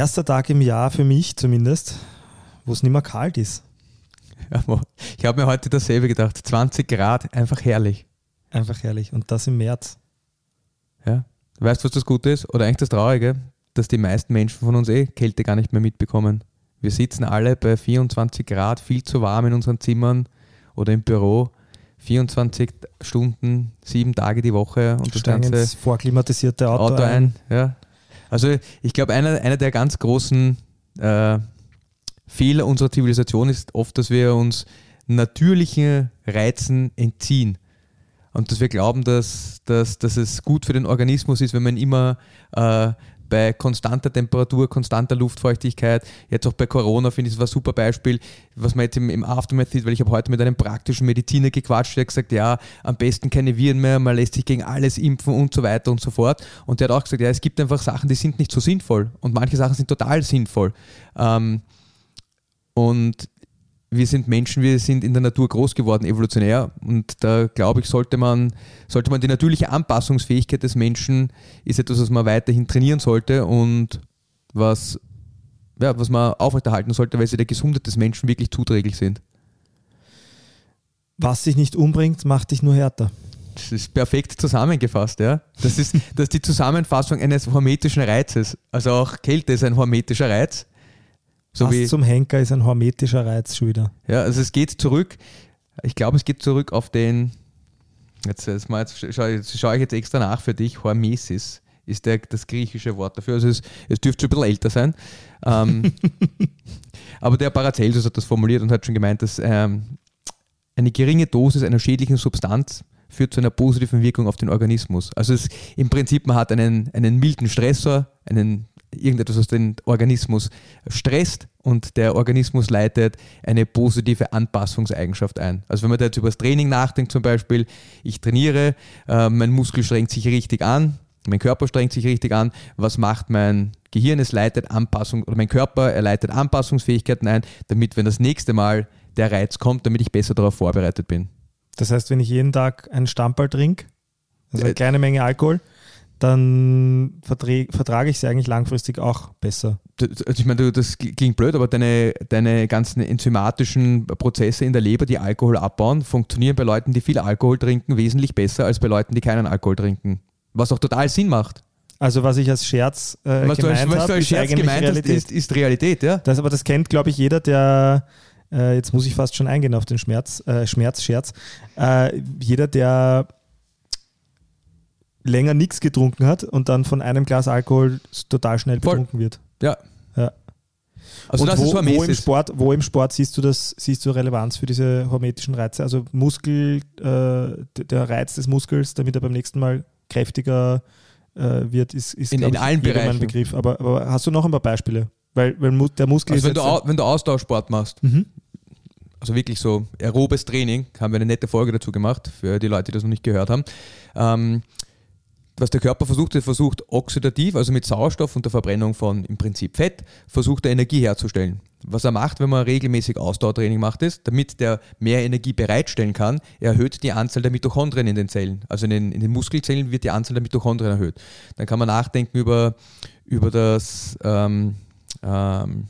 Erster Tag im Jahr für mich zumindest, wo es nicht mehr kalt ist. Ja, Ich habe mir heute dasselbe gedacht. 20 Grad, einfach herrlich. Einfach herrlich. Und das im März. Ja. Weißt du, was das Gute ist? Oder eigentlich das Traurige, dass die meisten Menschen von uns eh Kälte gar nicht mehr mitbekommen. Wir sitzen alle bei 24 Grad, viel zu warm in unseren Zimmern oder im Büro. 24 Stunden, sieben Tage die Woche und das Ganze vorklimatisierte Auto, Auto, ein. Ja. Also ich glaube, einer, einer der ganz großen äh, Fehler unserer Zivilisation ist oft, dass wir uns natürlichen Reizen entziehen. Und dass wir glauben, dass, dass, dass es gut für den Organismus ist, wenn man immer äh, bei konstanter Temperatur, konstanter Luftfeuchtigkeit, jetzt auch bei Corona finde ich, das war ein super Beispiel, was man jetzt im, im Aftermath sieht, weil ich habe heute mit einem praktischen Mediziner gequatscht, der hat gesagt, ja, am besten keine Viren mehr, man lässt sich gegen alles impfen und so weiter und so fort. Und der hat auch gesagt, ja, es gibt einfach Sachen, die sind nicht so sinnvoll und manche Sachen sind total sinnvoll. Ähm, und wir sind Menschen, wir sind in der Natur groß geworden, evolutionär. Und da glaube ich, sollte man, sollte man die natürliche Anpassungsfähigkeit des Menschen ist etwas, was man weiterhin trainieren sollte und was, ja, was man aufrechterhalten sollte, weil sie der Gesundheit des Menschen wirklich zuträglich sind. Was dich nicht umbringt, macht dich nur härter. Das ist perfekt zusammengefasst, ja. Das ist, das ist die Zusammenfassung eines hormetischen Reizes. Also auch Kälte ist ein hormetischer Reiz. So Was wie, zum Henker ist ein hormetischer Reiz schon wieder. Ja, also es geht zurück, ich glaube, es geht zurück auf den, jetzt, jetzt, mal, jetzt schaue schaue ich jetzt extra nach für dich, Hormesis ist der, das griechische Wort dafür. Also es, es dürfte schon ein bisschen älter sein. Ähm, aber der Paracelsus hat das formuliert und hat schon gemeint, dass ähm, eine geringe Dosis einer schädlichen Substanz führt zu einer positiven Wirkung auf den Organismus. Also es, im Prinzip, man hat einen, einen milden Stressor, einen, irgendetwas, was den Organismus stresst und der Organismus leitet eine positive Anpassungseigenschaft ein. Also wenn man da jetzt über das Training nachdenkt zum Beispiel, ich trainiere, äh, mein Muskel strengt sich richtig an, mein Körper strengt sich richtig an, was macht mein Gehirn? Es leitet Anpassung, oder mein Körper, er leitet Anpassungsfähigkeiten ein, damit, wenn das nächste Mal der Reiz kommt, damit ich besser darauf vorbereitet bin. Das heißt, wenn ich jeden Tag einen Stammball trinke, also eine Äh, kleine Menge Alkohol, dann vertrage ich sie eigentlich langfristig auch besser. Also ich meine, das klingt blöd, aber deine, deine ganzen enzymatischen Prozesse in der Leber, die Alkohol abbauen, funktionieren bei Leuten, die viel Alkohol trinken, wesentlich besser als bei Leuten, die keinen Alkohol trinken. Was auch total Sinn macht. Also was ich als Scherz äh, was du als, gemeint habe, ist Realität. ist, ist Realität, ja? Das, aber das kennt, glaube ich, jeder, der, äh, jetzt muss ich fast schon eingehen auf den Schmerz, äh, Schmerz, Scherz, äh, jeder, der länger nichts getrunken hat und dann von einem Glas Alkohol total schnell Voll. betrunken wird. Ja. Ja. Also und das wo, ist wo, im. Sport, wo im Sport siehst du das, siehst du Relevanz für diese hormetischen Reize? Also Muskel, äh, der Reiz des Muskels, damit er beim nächsten Mal kräftiger äh, wird, ist, ist In- in ich, allen Bereichen. Begriff. Aber, aber hast du noch ein paar Beispiele? Weil, weil der Muskel Also wenn du, wenn du Austauschsport machst, Mhm. Also wirklich so aerobes Training, haben wir eine nette Folge dazu gemacht, für die Leute, die das noch nicht gehört haben. Ähm, was der Körper versucht, er versucht oxidativ, also mit Sauerstoff und der Verbrennung von im Prinzip Fett, versucht er Energie herzustellen. Was er macht, wenn man regelmäßig Ausdauertraining macht, ist, damit der mehr Energie bereitstellen kann, er erhöht die Anzahl der Mitochondrien in den Zellen. Also in den, in den Muskelzellen wird die Anzahl der Mitochondrien erhöht. Dann kann man nachdenken über, über das ähm, ähm,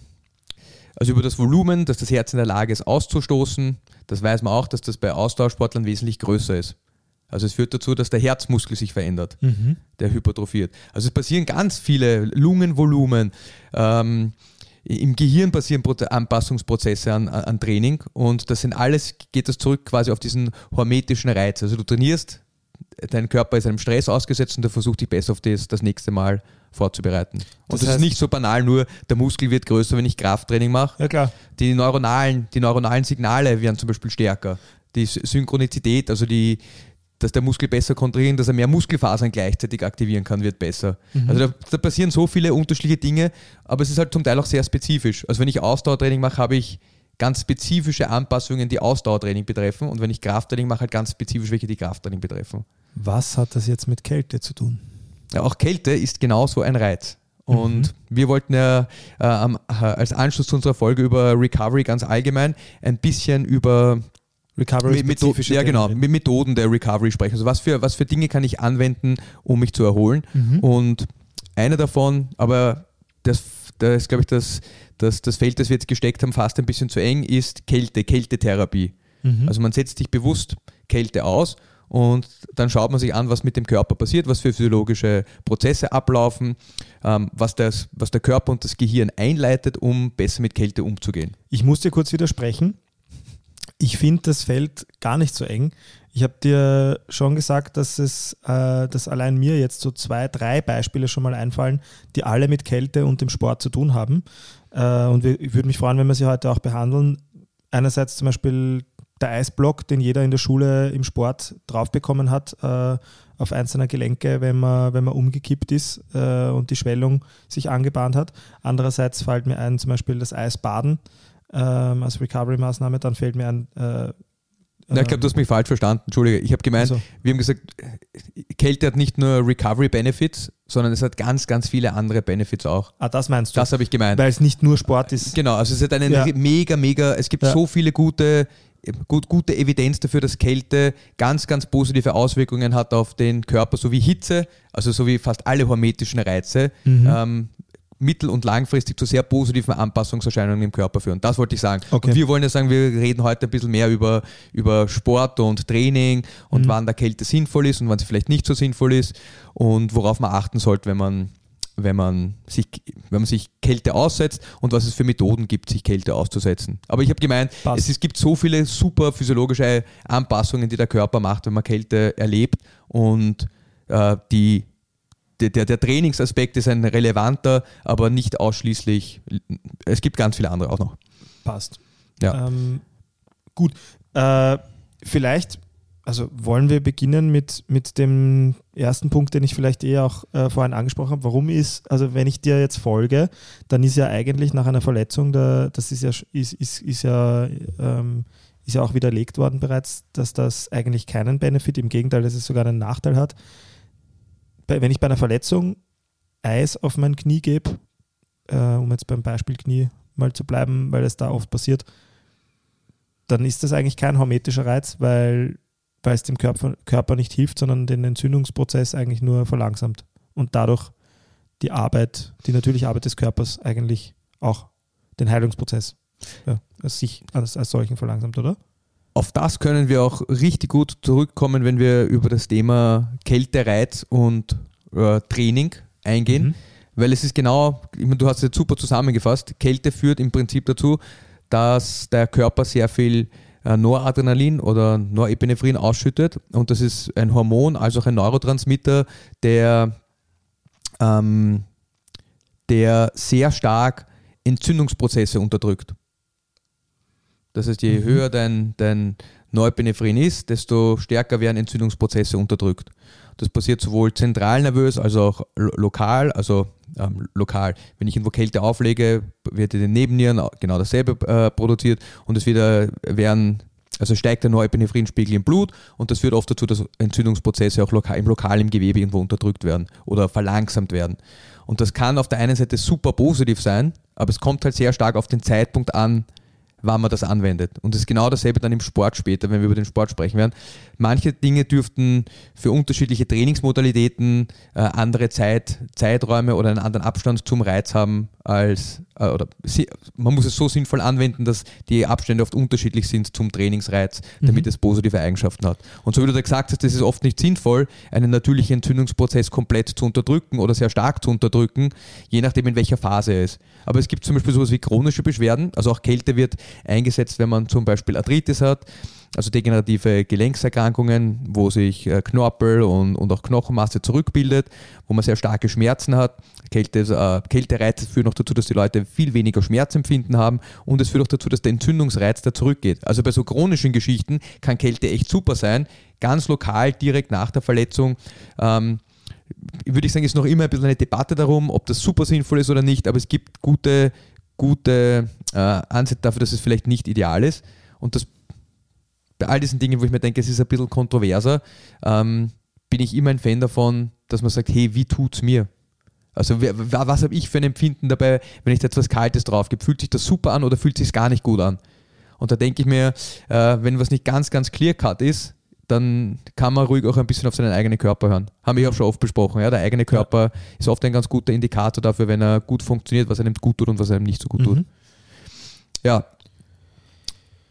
also über das Volumen, dass das Herz in der Lage ist auszustoßen. Das weiß man auch, dass das bei Austauschsportlern wesentlich größer ist. Also es führt dazu, dass der Herzmuskel sich verändert, Mhm. der hypertrophiert. Also es passieren ganz viele Lungenvolumen. Ähm, Im Gehirn passieren Proze- Anpassungsprozesse an, an an Training und das sind alles, geht das zurück quasi auf diesen hormetischen Reiz. Also du trainierst, dein Körper ist einem Stress ausgesetzt und der versucht dich besser auf das, das nächste Mal vorzubereiten. Und Das das, heißt- ist nicht so banal, nur der Muskel wird größer, wenn ich Krafttraining mache. Ja klar. Die neuronalen, die neuronalen Signale werden zum Beispiel stärker. Die Sy- Synchronizität, also die, dass der Muskel besser kontrahieren, dass er mehr Muskelfasern gleichzeitig aktivieren kann, wird besser. Also da, da passieren so viele unterschiedliche Dinge, aber es ist halt zum Teil auch sehr spezifisch. Also wenn ich Ausdauertraining mache, habe ich ganz spezifische Anpassungen, die Ausdauertraining betreffen und wenn ich Krafttraining mache, halt ganz spezifisch welche, die Krafttraining betreffen. Was hat das jetzt mit Kälte zu tun? Auch Kälte ist genauso ein Reiz. Und wir wollten ja äh, äh, als Anschluss zu unserer Folge über Recovery ganz allgemein ein bisschen über Recovery Metho- ja, genau, mit Methoden der Recovery sprechen. Also was für, was für Dinge kann ich anwenden, um mich zu erholen? Und eine davon, aber das, das glaube ich, das, das, das Feld, das wir jetzt gesteckt haben, fast ein bisschen zu eng, ist Kälte, Kältetherapie. Also man setzt sich bewusst Kälte aus und dann schaut man sich an, was mit dem Körper passiert, was für physiologische Prozesse ablaufen, ähm, was, das, was der Körper und das Gehirn einleitet, um besser mit Kälte umzugehen. Ich muss dir kurz widersprechen. Ich finde das Feld gar nicht so eng. Ich habe dir schon gesagt, dass es, äh, dass allein mir jetzt so zwei, drei Beispiele schon mal einfallen, die alle mit Kälte und dem Sport zu tun haben. Äh, und wir- ich würde mich freuen, wenn wir sie heute auch behandeln. Einerseits zum Beispiel der Eisblock, den jeder in der Schule im Sport draufbekommen hat, äh, auf einzelne Gelenke, wenn man, wenn man umgekippt ist äh, und die Schwellung sich angebahnt hat. Andererseits fällt mir ein zum Beispiel das Eisbaden ähm, als Recovery-Maßnahme. Dann fällt mir ein. Äh, Na, ich glaube, du hast mich falsch verstanden. Entschuldige. Ich habe gemeint, Also. wir haben gesagt, Kälte hat nicht nur Recovery-Benefits, sondern es hat ganz, ganz viele andere Benefits auch. ah, das meinst du? Das habe ich gemeint. Weil es nicht nur Sport ist. Genau, also es hat einen Ja. mega, mega, es gibt Ja. so viele gute, gut, gute Evidenz dafür, dass Kälte ganz, ganz positive Auswirkungen hat auf den Körper, so wie Hitze, also so wie fast alle hormetischen Reize, Mhm. ähm, mittel- und langfristig zu sehr positiven Anpassungserscheinungen im Körper führen. Das wollte ich sagen. Okay. Und wir wollen ja sagen, wir reden heute ein bisschen mehr über, über Sport und Training und Mhm. wann der Kälte sinnvoll ist und wann sie vielleicht nicht so sinnvoll ist und worauf man achten sollte, wenn man, wenn man, sich, wenn man sich Kälte aussetzt und was es für Methoden gibt, sich Kälte auszusetzen. Aber ich habe gemeint, Passt. es, ist, gibt so viele super physiologische Anpassungen, die der Körper macht, wenn man Kälte erlebt und äh, die der, der, der Trainingsaspekt ist ein relevanter, aber nicht ausschließlich. Es gibt ganz viele andere auch noch. Passt. Ja. Ähm, gut. Äh, vielleicht, also wollen wir beginnen mit, mit dem ersten Punkt, den ich vielleicht eh auch äh, vorhin angesprochen habe. Warum ist, also wenn ich dir jetzt folge, dann ist ja eigentlich nach einer Verletzung, da, das ist ja, ist, ist, ist ja ähm, ist ja auch widerlegt worden bereits, dass das eigentlich keinen Benefit, im Gegenteil, dass es sogar einen Nachteil hat. Bei, wenn ich bei einer Verletzung Eis auf mein Knie gebe, äh, um jetzt beim Beispiel Knie mal zu bleiben, weil es da oft passiert, dann ist das eigentlich kein hormetischer Reiz, weil, weil es dem Körper, Körper nicht hilft, sondern den Entzündungsprozess eigentlich nur verlangsamt und dadurch die Arbeit, die natürliche Arbeit des Körpers eigentlich auch den Heilungsprozess ja, als sich als, als solchen verlangsamt, oder? Auf das können wir auch richtig gut zurückkommen, wenn wir über das Thema Kältereiz und äh, Training eingehen. Mhm. Weil es ist genau, ich meine, du hast es jetzt super zusammengefasst, Kälte führt im Prinzip dazu, dass der Körper sehr viel Noradrenalin oder Norepinephrin ausschüttet und das ist ein Hormon, also auch ein Neurotransmitter, der, ähm, der sehr stark Entzündungsprozesse unterdrückt. Das heißt, je höher dein, dein Neuepinephrin ist, desto stärker werden Entzündungsprozesse unterdrückt. Das passiert sowohl zentral nervös als auch lo lokal, also ähm, lokal. Wenn ich irgendwo Kälte auflege, wird in den Nebennieren genau dasselbe äh, produziert und es wieder werden, also steigt der Neuepinephrinspiegel im Blut und das führt oft dazu, dass Entzündungsprozesse auch lokal, im lokalen Gewebe irgendwo unterdrückt werden oder verlangsamt werden. Und das kann auf der einen Seite super positiv sein, aber es kommt halt sehr stark auf den Zeitpunkt an, wann man das anwendet. Und es ist genau dasselbe dann im Sport später, wenn wir über den Sport sprechen werden. Manche Dinge dürften für unterschiedliche Trainingsmodalitäten äh, andere Zeit, Zeiträume oder einen anderen Abstand zum Reiz haben als, äh, oder si man muss es so sinnvoll anwenden, dass die Abstände oft unterschiedlich sind zum Trainingsreiz, damit es positive Eigenschaften hat. Und so wie du da gesagt hast, es ist oft nicht sinnvoll, einen natürlichen Entzündungsprozess komplett zu unterdrücken oder sehr stark zu unterdrücken, je nachdem in welcher Phase er ist. Aber es gibt zum Beispiel sowas wie chronische Beschwerden, also auch Kälte wird eingesetzt, wenn man zum Beispiel Arthritis hat also degenerative Gelenkserkrankungen, wo sich äh, Knorpel und, und auch Knochenmasse zurückbildet, wo man sehr starke Schmerzen hat. Kälte, äh, Kältereize führen auch dazu, dass die Leute viel weniger Schmerzempfinden haben und es führt auch dazu, dass der Entzündungsreiz da zurückgeht. Also bei so chronischen Geschichten kann Kälte echt super sein, ganz lokal, direkt nach der Verletzung. Ähm, würde ich sagen, ist noch immer ein bisschen eine Debatte darum, ob das super sinnvoll ist oder nicht, aber es gibt gute, gute äh, Ansätze dafür, dass es vielleicht nicht ideal ist. Und das bei all diesen Dingen, wo ich mir denke, es ist ein bisschen kontroverser, ähm, bin ich immer ein Fan davon, dass man sagt, hey, wie tut's mir? Also was habe ich für ein Empfinden dabei, wenn ich da etwas Kaltes drauf gebe? Fühlt sich das super an oder fühlt sich gar nicht gut an? Und da denke ich mir, äh, wenn was nicht ganz, ganz clear-cut ist, dann kann man ruhig auch ein bisschen auf seinen eigenen Körper hören. Haben wir auch schon oft besprochen. Ja? Der eigene Körper ist oft ein ganz guter Indikator dafür, wenn er gut funktioniert, was einem gut tut und was einem nicht so gut tut. Mhm. Ja.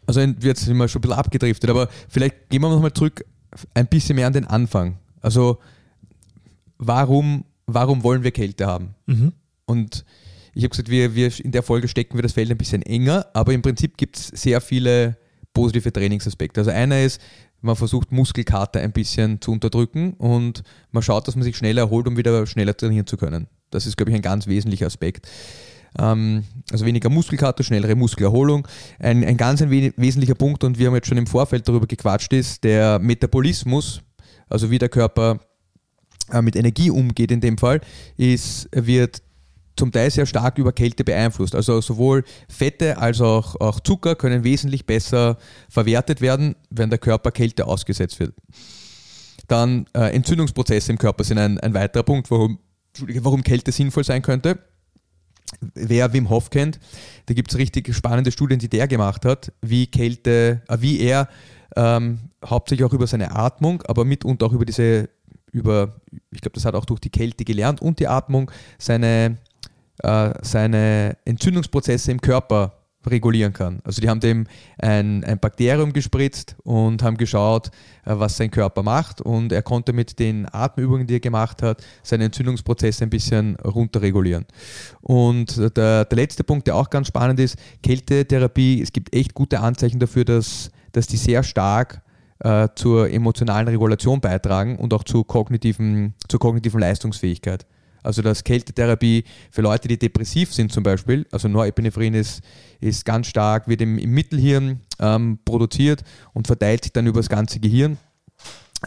Also jetzt sind wir schon ein bisschen abgedriftet, aber vielleicht gehen wir nochmal zurück ein bisschen mehr an den Anfang. Also warum, warum wollen wir Kälte haben? Mhm. Und ich habe gesagt, wir, wir in der Folge stecken wir das Feld ein bisschen enger, aber im Prinzip gibt es sehr viele positive Trainingsaspekte. Also einer ist, man versucht Muskelkater ein bisschen zu unterdrücken und man schaut, dass man sich schneller erholt, um wieder schneller trainieren zu können. Das ist, glaube ich, ein ganz wesentlicher Aspekt. Ähm, also weniger Muskelkater, schnellere Muskelerholung. Ein, ein ganz ein we wesentlicher Punkt, und wir haben jetzt schon im Vorfeld darüber gequatscht, ist der Metabolismus, also wie der Körper äh, mit Energie umgeht in dem Fall, ist, wird zum Teil sehr stark über Kälte beeinflusst. Also sowohl Fette als auch, auch Zucker können wesentlich besser verwertet werden, wenn der Körper Kälte ausgesetzt wird. Dann äh, Entzündungsprozesse im Körper sind ein, ein weiterer Punkt, warum, warum Kälte sinnvoll sein könnte. Wer Wim Hof kennt, da gibt es richtig spannende Studien, die der gemacht hat, wie Kälte, äh, wie er ähm, hauptsächlich auch über seine Atmung, aber mitunter auch über diese, über, ich glaube, das hat auch durch die Kälte gelernt und die Atmung, seine, äh, seine Entzündungsprozesse im Körper regulieren kann. Also die haben dem ein, ein Bakterium gespritzt und haben geschaut, äh, was sein Körper macht und er konnte mit den Atemübungen, die er gemacht hat, seine Entzündungsprozesse ein bisschen runterregulieren. Und der, der letzte Punkt, der auch ganz spannend ist, Kältetherapie, es gibt echt gute Anzeichen dafür, dass, dass die sehr stark äh, zur emotionalen Regulation beitragen und auch zu kognitiven, zur kognitiven Leistungsfähigkeit. Also dass Kältetherapie für Leute, die depressiv sind zum Beispiel, also Norepinephrine ist, ist ganz stark, wird im, im Mittelhirn ähm, produziert und verteilt sich dann über das ganze Gehirn.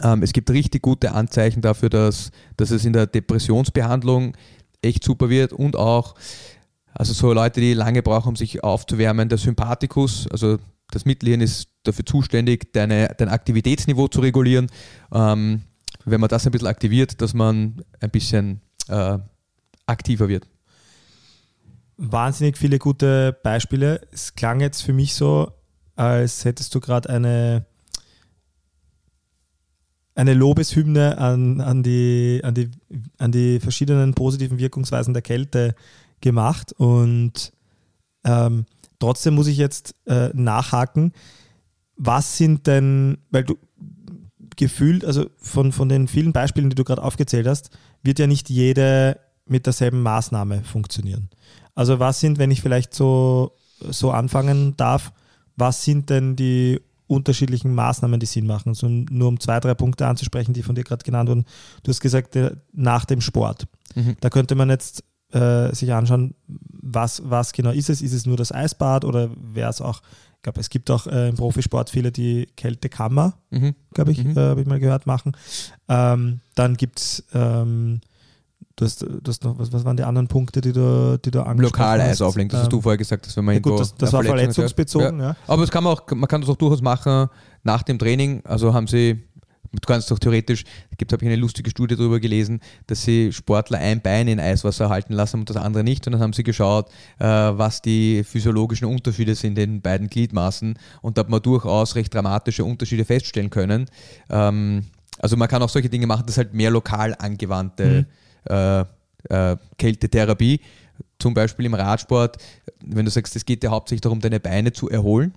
Ähm, es gibt richtig gute Anzeichen dafür, dass, dass es in der Depressionsbehandlung echt super wird und auch, also so Leute, die lange brauchen, um sich aufzuwärmen, der Sympathikus, also das Mittelhirn ist dafür zuständig, deine, dein Aktivitätsniveau zu regulieren. Ähm, wenn man das ein bisschen aktiviert, dass man ein bisschen äh, aktiver wird. Wahnsinnig viele gute Beispiele. Es klang jetzt für mich so, als hättest du gerade eine, eine Lobeshymne an, an, die, an, die, an die verschiedenen positiven Wirkungsweisen der Kälte gemacht. Und ähm, trotzdem muss ich jetzt äh, nachhaken. Was sind denn, weil du gefühlt, also von, von den vielen Beispielen, die du gerade aufgezählt hast, wird ja nicht jede mit derselben Maßnahme funktionieren. Also was sind, wenn ich vielleicht so, so anfangen darf, was sind denn die unterschiedlichen Maßnahmen, die Sinn machen? So nur um zwei, drei Punkte anzusprechen, die von dir gerade genannt wurden. Du hast gesagt, äh, nach dem Sport. Mhm. Da könnte man jetzt äh, sich anschauen, was, was genau ist es? Ist es nur das Eisbad oder wäre es auch, glaube, es gibt auch äh, im Profisport viele, die Kältekammer, Mhm. glaube ich, Mhm. äh, habe ich mal gehört, machen. Ähm, dann gibt es, ähm, du, hast, du hast noch, was, was waren die anderen Punkte, die du, die du angesprochen Lokal hast? Eis auflegen, das hast du Ähm, vorher gesagt, dass wenn man ja, gut, das, das war verletzungsbezogen, ja. Aber das kann man, auch, man kann das auch durchaus machen nach dem Training. Also haben sie, du kannst doch theoretisch, gibt habe ich eine lustige Studie darüber gelesen, dass sie Sportler ein Bein in Eiswasser halten lassen und das andere nicht. Und dann haben sie geschaut, äh, was die physiologischen Unterschiede sind in den beiden Gliedmaßen. Und da hat man durchaus recht dramatische Unterschiede feststellen können. Ähm, also man kann auch solche Dinge machen, das ist halt mehr lokal angewandte äh, äh, Kältetherapie. Zum Beispiel im Radsport, wenn du sagst, es geht ja hauptsächlich darum, deine Beine zu erholen,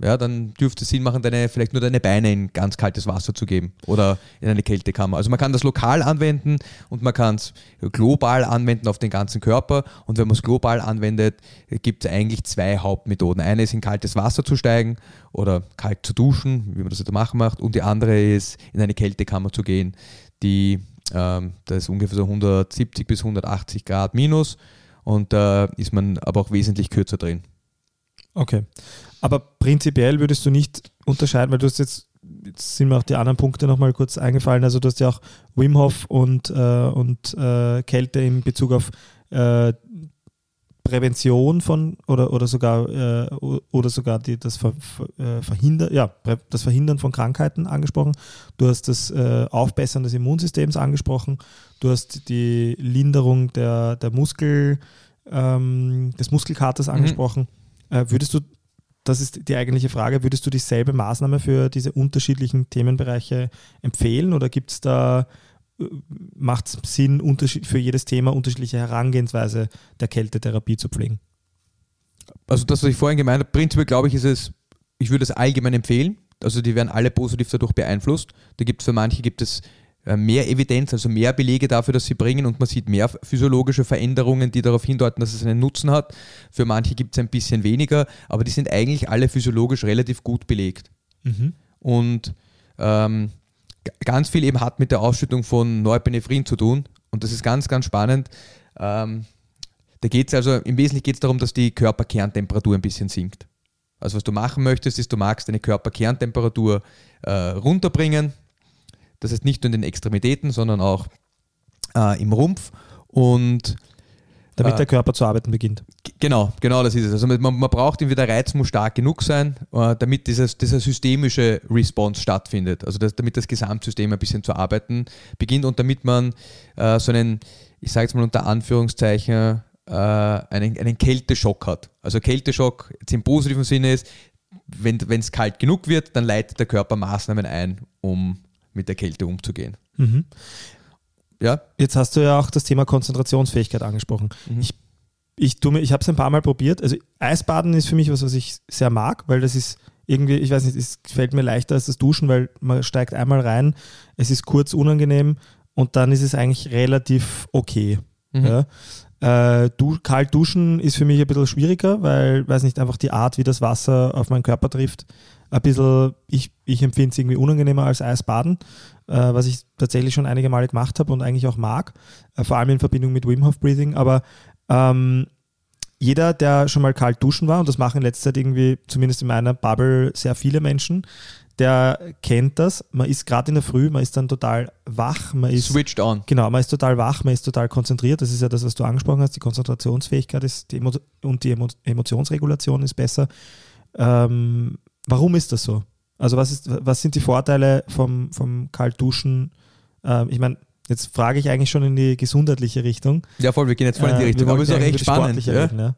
ja, dann dürfte es Sinn machen, deine, vielleicht nur deine Beine in ganz kaltes Wasser zu geben oder in eine Kältekammer. Also man kann das lokal anwenden und man kann es global anwenden auf den ganzen Körper. Und wenn man es global anwendet, gibt es eigentlich zwei Hauptmethoden. Eine ist in kaltes Wasser zu steigen oder kalt zu duschen, wie man das jetzt machen macht. Und die andere ist in eine Kältekammer zu gehen, die ähm, da ist ungefähr so 170 bis 180 Grad minus und da ist man aber auch wesentlich kürzer drin. Okay. Aber prinzipiell würdest du nicht unterscheiden, weil du hast jetzt, jetzt sind mir auch die anderen Punkte nochmal kurz eingefallen. Also du hast ja auch Wim Hof und, äh, und äh, Kälte in Bezug auf äh, Prävention von oder, oder sogar äh, oder sogar die, das Ver, Ver, Verhindern, ja, das Verhindern von Krankheiten angesprochen. Du hast das äh, Aufbessern des Immunsystems angesprochen. Du hast die Linderung der, der Muskel, ähm, des Muskelkaters angesprochen. Äh, würdest du, das ist die eigentliche Frage, würdest du dieselbe Maßnahme für diese unterschiedlichen Themenbereiche empfehlen oder gibt es da, äh, macht es Sinn, für jedes Thema unterschiedliche Herangehensweise der Kältetherapie zu pflegen? Also das, was ich vorhin gemeint habe, prinzipiell glaube ich, ist es, ich würde es allgemein empfehlen. Also die werden alle positiv dadurch beeinflusst. Da gibt es für manche gibt es mehr Evidenz, also mehr Belege dafür, dass sie bringen und man sieht mehr physiologische Veränderungen, die darauf hindeuten, dass es einen Nutzen hat. Für manche gibt es ein bisschen weniger, aber die sind eigentlich alle physiologisch relativ gut belegt. Und ähm, ganz viel eben hat mit der Ausschüttung von Norepinephren zu tun und das ist ganz, ganz spannend. Ähm, da geht es also, im Wesentlichen geht es darum, dass die Körperkerntemperatur ein bisschen sinkt. Also was du machen möchtest, ist, du magst deine Körperkerntemperatur äh, runterbringen. Das heißt nicht nur in den Extremitäten, sondern auch äh, im Rumpf. Und Damit Äh, der Körper zu arbeiten beginnt. Genau, genau das ist es. Also man, man braucht irgendwie, der Reiz muss stark genug sein, äh, damit dieses, dieser systemische Response stattfindet. Also das, damit das Gesamtsystem ein bisschen zu arbeiten beginnt und damit man äh, so einen, ich sage jetzt mal unter Anführungszeichen, einen, einen Kälteschock hat. Also Kälteschock jetzt im positiven Sinne ist, wenn es kalt genug wird, dann leitet der Körper Maßnahmen ein, um mit der Kälte umzugehen. Mhm. Ja, Jetzt hast du ja auch das Thema Konzentrationsfähigkeit angesprochen. Mhm. Ich, ich, tue mir- ich habe es ein paar Mal probiert. Also Eisbaden ist für mich was, was ich sehr mag, weil das ist irgendwie, ich weiß nicht, es fällt mir leichter als das Duschen, weil man steigt einmal rein, es ist kurz unangenehm und dann ist es eigentlich relativ okay. Mhm. Ja. Äh, du, kalt duschen ist für mich ein bisschen schwieriger, weil, weiß nicht, einfach die Art, wie das Wasser auf meinen Körper trifft, ein bisschen, ich, ich empfinde es irgendwie unangenehmer als Eisbaden, äh, was ich tatsächlich schon einige Male gemacht habe und eigentlich auch mag, äh, vor allem in Verbindung mit Wim Hof Breathing, aber ähm, jeder, der schon mal kalt duschen war, und das machen in letzter Zeit irgendwie, zumindest in meiner Bubble, sehr viele Menschen, der kennt das. Man ist gerade in der Früh, man ist dann total wach, man ist switched on. Genau, man ist total wach, man ist total konzentriert. Das ist ja das, was du angesprochen hast. Die Konzentrationsfähigkeit ist die und die Emo Emotionsregulation ist besser. Ähm, warum ist das so? Also was, ist, was sind die Vorteile vom, vom Kaltduschen? Ähm, ich meine, jetzt frage ich eigentlich schon in die gesundheitliche Richtung. Ja, voll, wir gehen jetzt voll in die Äh, Richtung. wir Aber ist auch echt spannend. Ja? reden, ja.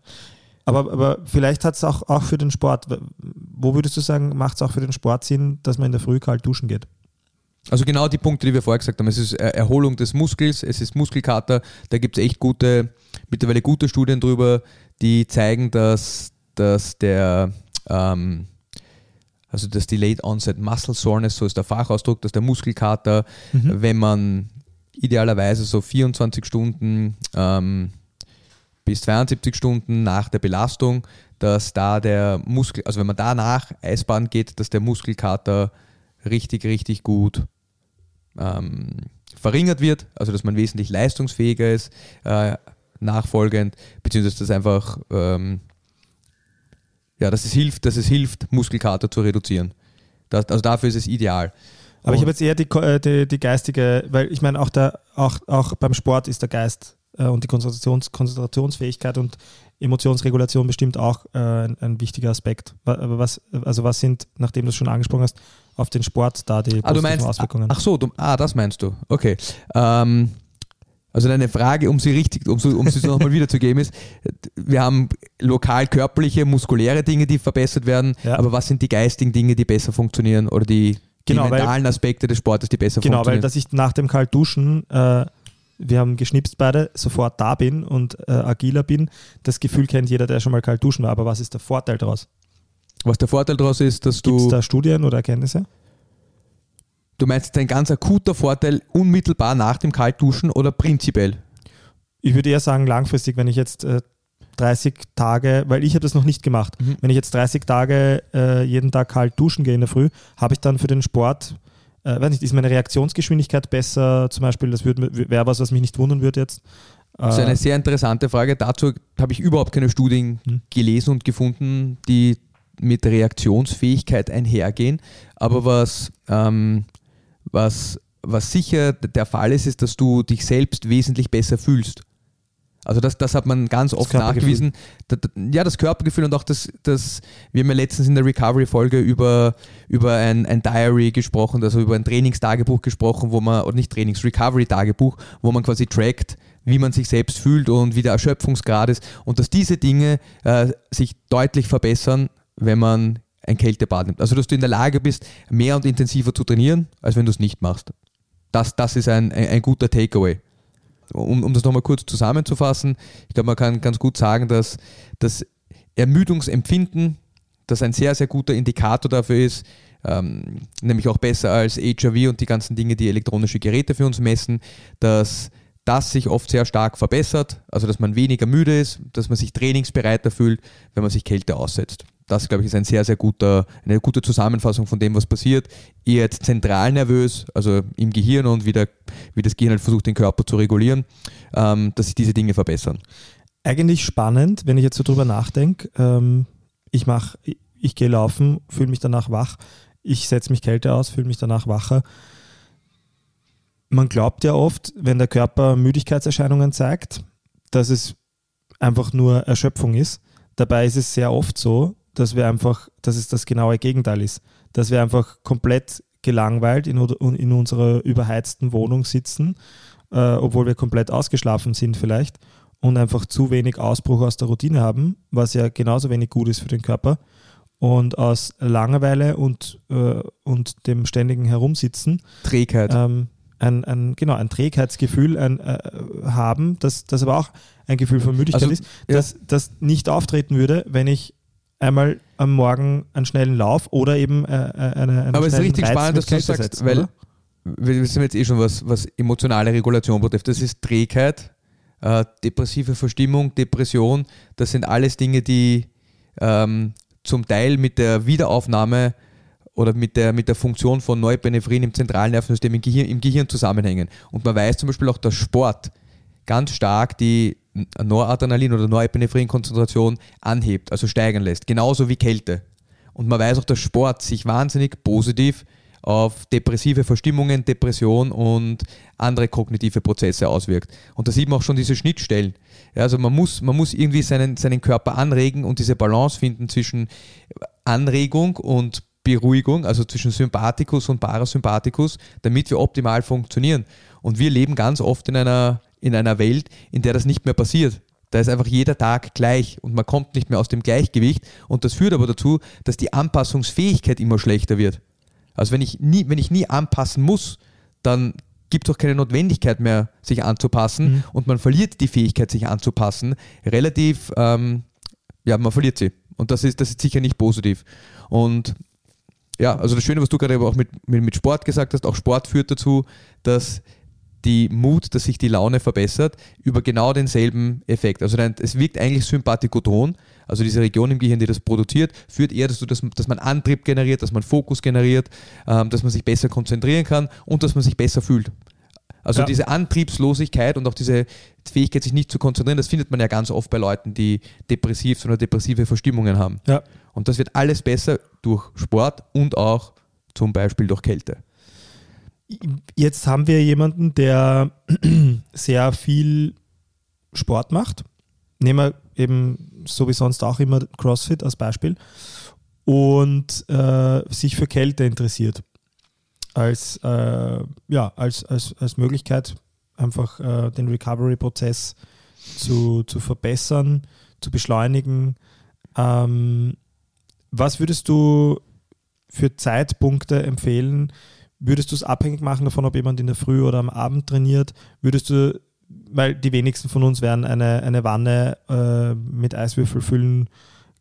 Aber, aber vielleicht hat es auch, auch für den Sport, wo würdest du sagen, macht es auch für den Sport Sinn, dass man in der Früh kalt duschen geht? Also genau die Punkte, die wir vorher gesagt haben. Es ist äh, Erholung des Muskels, es ist Muskelkater. Da gibt es echt gute, mittlerweile gute Studien drüber, die zeigen, dass, dass der ähm, also das Delayed Onset Muscle Soreness, so ist der Fachausdruck, dass der Muskelkater, wenn man idealerweise so 24 Stunden ähm, bis 72 Stunden nach der Belastung, dass da der Muskel, also wenn man danach Eisbahn geht, dass der Muskelkater richtig, richtig gut ähm, verringert wird, also dass man wesentlich leistungsfähiger ist, äh, nachfolgend, beziehungsweise dass einfach, ähm, ja, dass es hilft, dass es hilft, Muskelkater zu reduzieren. Das, also dafür ist es ideal. Aber ich Und- habe jetzt eher die, äh, die, die geistige, weil ich meine, auch, der, auch, auch beim Sport ist der Geist äh, und die Konzentrations, Konzentrationsfähigkeit und Emotionsregulation bestimmt auch äh, ein, ein wichtiger Aspekt. Was, also was sind, nachdem du es schon angesprochen hast, auf den Sport da die Ah, positiven meinst, Auswirkungen? ach so, du, ah, das meinst du. Okay. Ähm, also deine Frage, um sie richtig, um, sie- um sie so nochmal wiederzugeben, ist, wir haben lokal körperliche, muskuläre Dinge, die verbessert werden, Ja. aber was sind die geistigen Dinge, die besser funktionieren oder die, die Genau, weil- mentalen Aspekte des Sportes, die besser Genau, weil funktionieren? dass ich nach dem Kaltduschen, äh, wir haben geschnipst beide, sofort da bin und äh, agiler bin. Das Gefühl kennt jeder, der schon mal kalt duschen war. Aber was ist der Vorteil daraus? Was der Vorteil daraus ist, dass Gibt es du, da Studien oder Erkenntnisse? Du meinst ein ganz akuter Vorteil unmittelbar nach dem Kaltduschen oder prinzipiell? Ich würde eher sagen, langfristig, wenn ich jetzt äh, 30 Tage, weil ich habe das noch nicht gemacht, Mhm. wenn ich jetzt 30 Tage äh, jeden Tag kalt duschen gehe in der Früh, habe ich dann für den Sport, äh, weiß nicht, ist meine Reaktionsgeschwindigkeit besser? Zum Beispiel, das wäre was, was mich nicht wundern würde jetzt. Das ist Äh, eine sehr interessante Frage. Dazu habe ich überhaupt keine Studien Hm. gelesen und gefunden, die mit Reaktionsfähigkeit einhergehen. Aber was, ähm, was, was sicher der Fall ist, ist, dass du dich selbst wesentlich besser fühlst. Also das, das hat man ganz oft nachgewiesen. Ja, das Körpergefühl und auch das, das wir haben ja letztens in der Recovery-Folge über, über ein, ein Diary gesprochen, also über ein Trainingstagebuch gesprochen, wo man, oder nicht Trainings, Recovery-Tagebuch, wo man quasi trackt, wie man sich selbst fühlt und wie der Erschöpfungsgrad ist und dass diese Dinge äh, sich deutlich verbessern, wenn man ein Kältebad nimmt. Also dass du in der Lage bist, mehr und intensiver zu trainieren, als wenn du es nicht machst. Das, das ist ein, ein, ein guter Takeaway um, um das nochmal kurz zusammenzufassen, ich glaube, man kann ganz gut sagen, dass das Ermüdungsempfinden, das ein sehr, sehr guter Indikator dafür ist, ähm, nämlich auch besser als HRV und die ganzen Dinge, die elektronische Geräte für uns messen, dass das sich oft sehr stark verbessert, also dass man weniger müde ist, dass man sich trainingsbereiter fühlt, wenn man sich Kälte aussetzt. Das, glaube ich, ist ein sehr, sehr guter, eine gute Zusammenfassung von dem, was passiert. Eher jetzt zentral nervös, also im Gehirn und wie, der, wie das Gehirn halt versucht, den Körper zu regulieren, ähm, dass sich diese Dinge verbessern. eigentlich spannend, wenn ich jetzt so drüber nachdenke. Ähm, ich mache, ich, ich gehe laufen, fühle mich danach wach. Ich setze mich Kälte aus, fühle mich danach wacher. Man glaubt ja oft, wenn der Körper Müdigkeitserscheinungen zeigt, dass es einfach nur Erschöpfung ist. Dabei ist es sehr oft so, dass wir einfach, dass es das genaue Gegenteil ist. Dass wir einfach komplett gelangweilt in, in unserer überheizten Wohnung sitzen, äh, obwohl wir komplett ausgeschlafen sind vielleicht und einfach zu wenig Ausbruch aus der Routine haben, was ja genauso wenig gut ist für den Körper. Und aus Langeweile und, äh, und dem ständigen Herumsitzen Trägheit. ähm, ein, ein, genau, ein Trägheitsgefühl ein, äh, haben, das, das aber auch ein Gefühl von Müdigkeit Also, ist, das, das nicht auftreten würde, wenn ich einmal am Morgen einen schnellen Lauf oder eben äh, äh, eine, einen Aber es ist richtig Reiz spannend, dass du sagst, setze, weil oder? wir wissen jetzt eh schon, was, was emotionale Regulation betrifft. Das ist Trägheit, äh, depressive Verstimmung, Depression. Das sind alles Dinge, die ähm, zum Teil mit der Wiederaufnahme oder mit der, mit der Funktion von Neupenephrin im zentralen Nervensystem im Gehirn, im Gehirn zusammenhängen. Und man weiß zum Beispiel auch, dass Sport ganz stark die Noradrenalin- oder Norepinephren-Konzentration anhebt, also steigern lässt, genauso wie Kälte. Und man weiß auch, dass Sport sich wahnsinnig positiv auf depressive Verstimmungen, Depression und andere kognitive Prozesse auswirkt. Und da sieht man auch schon diese Schnittstellen. Ja, also man muss, man muss irgendwie seinen, seinen Körper anregen und diese Balance finden zwischen Anregung und Beruhigung, also zwischen Sympathikus und Parasympathikus, damit wir optimal funktionieren. Und wir leben ganz oft in einer, in einer Welt, in der das nicht mehr passiert. Da ist einfach jeder Tag gleich und man kommt nicht mehr aus dem Gleichgewicht. Und das führt aber dazu, dass die Anpassungsfähigkeit immer schlechter wird. Also wenn ich nie, wenn ich nie anpassen muss, dann gibt es auch keine Notwendigkeit mehr, sich anzupassen Mhm. und man verliert die Fähigkeit, sich anzupassen, relativ, ähm, ja, man verliert sie. Und das ist, das ist sicher nicht positiv. Und ja, also das Schöne, was du gerade aber auch mit, mit, mit Sport gesagt hast, auch Sport führt dazu, dass die Mut, dass sich die Laune verbessert, über genau denselben Effekt. Also es wirkt eigentlich Sympathikoton, also diese Region im Gehirn, die das produziert, führt eher dazu, dass, dass man Antrieb generiert, dass man Fokus generiert, ähm, dass man sich besser konzentrieren kann und dass man sich besser fühlt. Also Ja. diese Antriebslosigkeit und auch diese Fähigkeit, sich nicht zu konzentrieren, das findet man ja ganz oft bei Leuten, die depressiv oder depressive Verstimmungen haben. Ja. Und das wird alles besser durch Sport und auch zum Beispiel durch Kälte. Jetzt haben wir jemanden, der sehr viel Sport macht. Nehmen wir eben so wie sonst auch immer CrossFit als Beispiel und äh, sich für Kälte interessiert. Als, äh, ja, als, als, als Möglichkeit, einfach äh, den Recovery-Prozess zu, zu verbessern, zu beschleunigen. Ähm, was würdest du für Zeitpunkte empfehlen? Würdest du es abhängig machen davon, ob jemand in der Früh oder am Abend trainiert? Würdest du, weil die wenigsten von uns werden eine, eine Wanne äh, mit Eiswürfel füllen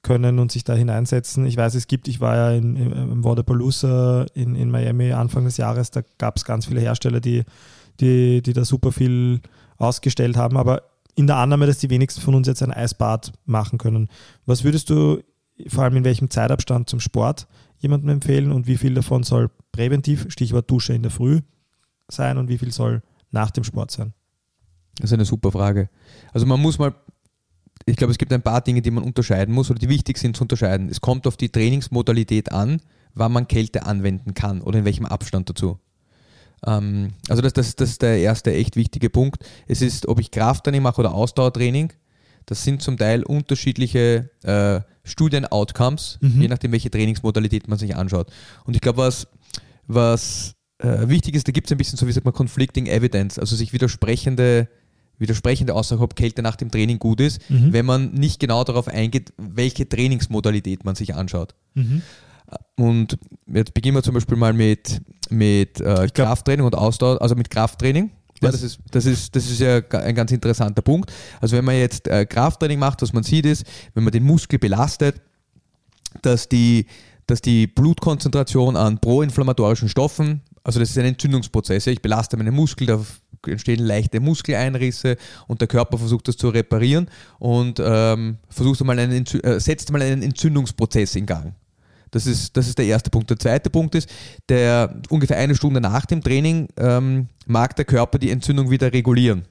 können und sich da hineinsetzen. Ich weiß, es gibt, ich war ja in, im, im Waterpalooza in, in Miami Anfang des Jahres, da gab es ganz viele Hersteller, die, die, die da super viel ausgestellt haben, aber in der Annahme, dass die wenigsten von uns jetzt ein Eisbad machen können. Was würdest du vor allem in welchem Zeitabstand zum Sport jemandem empfehlen und wie viel davon soll präventiv, Stichwort Dusche in der Früh sein und wie viel soll nach dem Sport sein? Das ist eine super Frage. Also man muss mal, ich glaube, es gibt ein paar Dinge, die man unterscheiden muss oder die wichtig sind zu unterscheiden. Es kommt auf die Trainingsmodalität an, wann man Kälte anwenden kann oder in welchem Abstand dazu. Ähm, also das, das, das ist der erste echt wichtige Punkt. Es ist, ob ich Krafttraining mache oder Ausdauertraining. Das sind zum Teil unterschiedliche äh, Studien-Outcomes, Mhm. je nachdem, welche Trainingsmodalität man sich anschaut. Und ich glaube, was, was äh, wichtig ist, da gibt es ein bisschen so, wie sagt man, Conflicting Evidence, also sich widersprechende, widersprechende Aussagen, ob Kälte nach dem Training gut ist, Mhm. wenn man nicht genau darauf eingeht, welche Trainingsmodalität man sich anschaut. Und jetzt beginnen wir zum Beispiel mal mit, mit äh, glaub- Krafttraining und Ausdauer, also mit Krafttraining. Ja, das, ist, das, ist, das ist ja ein ganz interessanter Punkt. Also wenn man jetzt äh, Krafttraining macht, was man sieht ist, wenn man den Muskel belastet, dass die, dass die Blutkonzentration an proinflammatorischen Stoffen, also das ist ein Entzündungsprozess, ich belaste meinen Muskel, da entstehen leichte Muskeleinrisse und der Körper versucht das zu reparieren und ähm, versucht mal einen, äh, setzt mal einen Entzündungsprozess in Gang. Das ist, das ist der erste Punkt. Der zweite Punkt ist, der ungefähr eine Stunde nach dem Training ähm, mag der Körper die Entzündung wieder regulieren.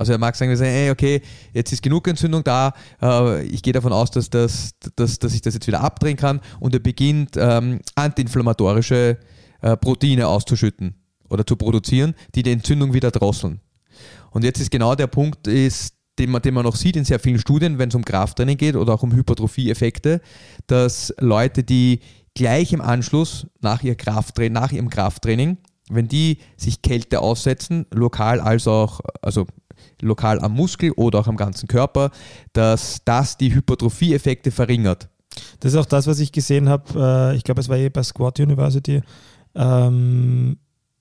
Also er mag sagen, ey, okay, jetzt ist genug Entzündung da, äh, ich gehe davon aus, dass, das, dass, dass ich das jetzt wieder abdrehen kann und er beginnt ähm, antiinflammatorische äh, Proteine auszuschütten oder zu produzieren, die die Entzündung wieder drosseln. Und jetzt ist genau der Punkt, ist, den, man, den man noch sieht in sehr vielen Studien, wenn es um Krafttraining geht oder auch um Hypertrophie-Effekte, dass Leute, die gleich im Anschluss nach, ihr Krafttraining, nach ihrem Krafttraining, wenn die sich Kälte aussetzen, lokal als auch, also lokal am Muskel oder auch am ganzen Körper, dass das die Hypertrophie-Effekte verringert. Das ist auch das, was ich gesehen habe. Äh, ich glaube, es war eh bei Squat University. Ähm,